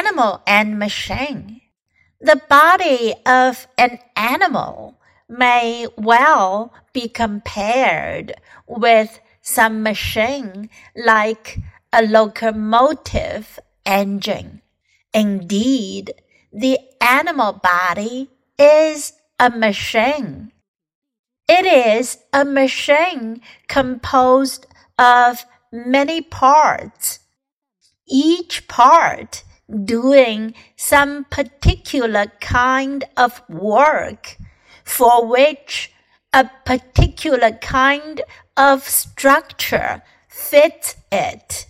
Animal and machine. The body of an animal may well be compared with some machine like a locomotive engine. Indeed, the animal body is a machine. It is a machine composed of many parts, each part doing some particular kind of work for which a particular kind of structure fits it.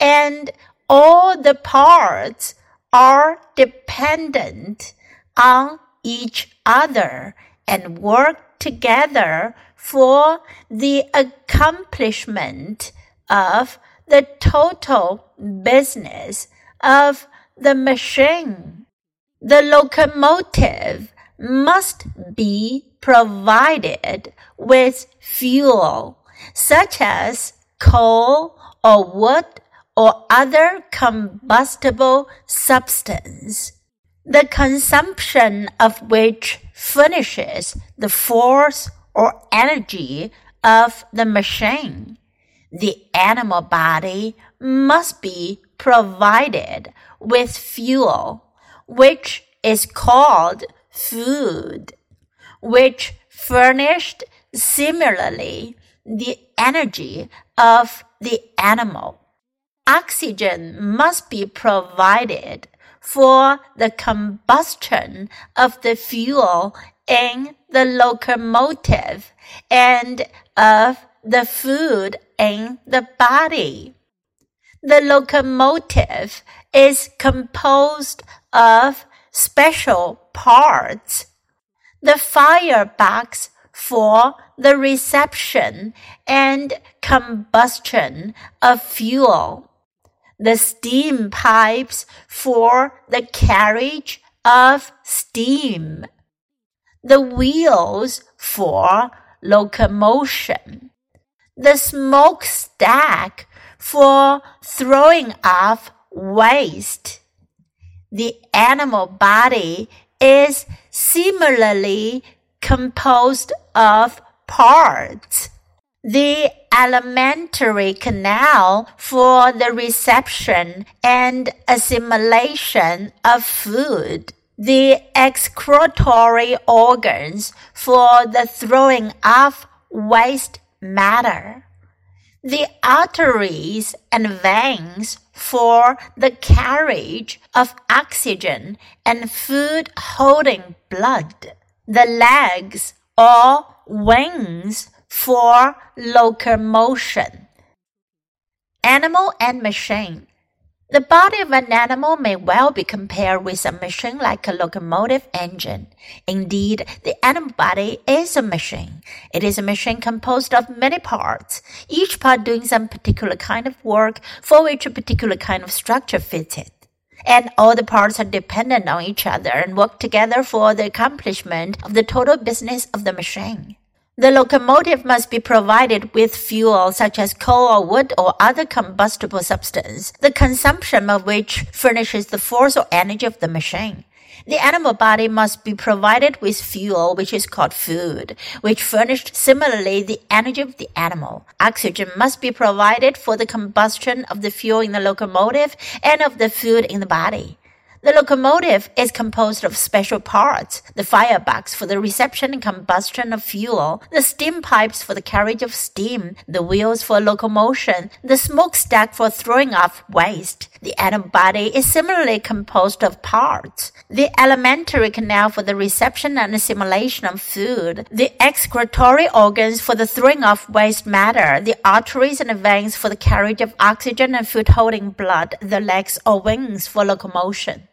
And all the parts are dependent on each other and work together for the accomplishment of the total business of the machine. The locomotive must be provided with fuel, such as coal or wood or other combustible substance, the consumption of which furnishes the force or energy of the machine. The animal body must be provided with fuel, which is called food, which furnished similarly the energy of the animal. Oxygen must be provided for the combustion of the fuel in the locomotive and of the food in the body. The locomotive is composed of special parts. The firebox for the reception and combustion of fuel. The steam pipes for the carriage of steam. The wheels for locomotion. The smokestack for throwing off waste. The animal body is similarly composed of parts. The alimentary canal for the reception and assimilation of food. The excretory organs for the throwing off waste matter the arteries and veins for the carriage of oxygen and food holding blood, the legs or wings for locomotion. Animal and machine. The body of an animal may well be compared with a machine like a locomotive engine. Indeed, the animal body is a machine. It is a machine composed of many parts, each part doing some particular kind of work for which a particular kind of structure fits it. And all the parts are dependent on each other and work together for the accomplishment of the total business of the machine. The locomotive must be provided with fuel such as coal or wood or other combustible substance, the consumption of which furnishes the force or energy of the machine. The animal body must be provided with fuel, which is called food, which furnished similarly the energy of the animal. Oxygen must be provided for the combustion of the fuel in the locomotive and of the food in the body. The locomotive is composed of special parts, the firebox for the reception and combustion of fuel, the steam pipes for the carriage of steam, the wheels for locomotion, the smokestack for throwing off waste. The animal body is similarly composed of parts, the alimentary canal for the reception and assimilation of food, the excretory organs for the throwing off waste matter, the arteries and veins for the carriage of oxygen and food holding blood, the legs or wings for locomotion.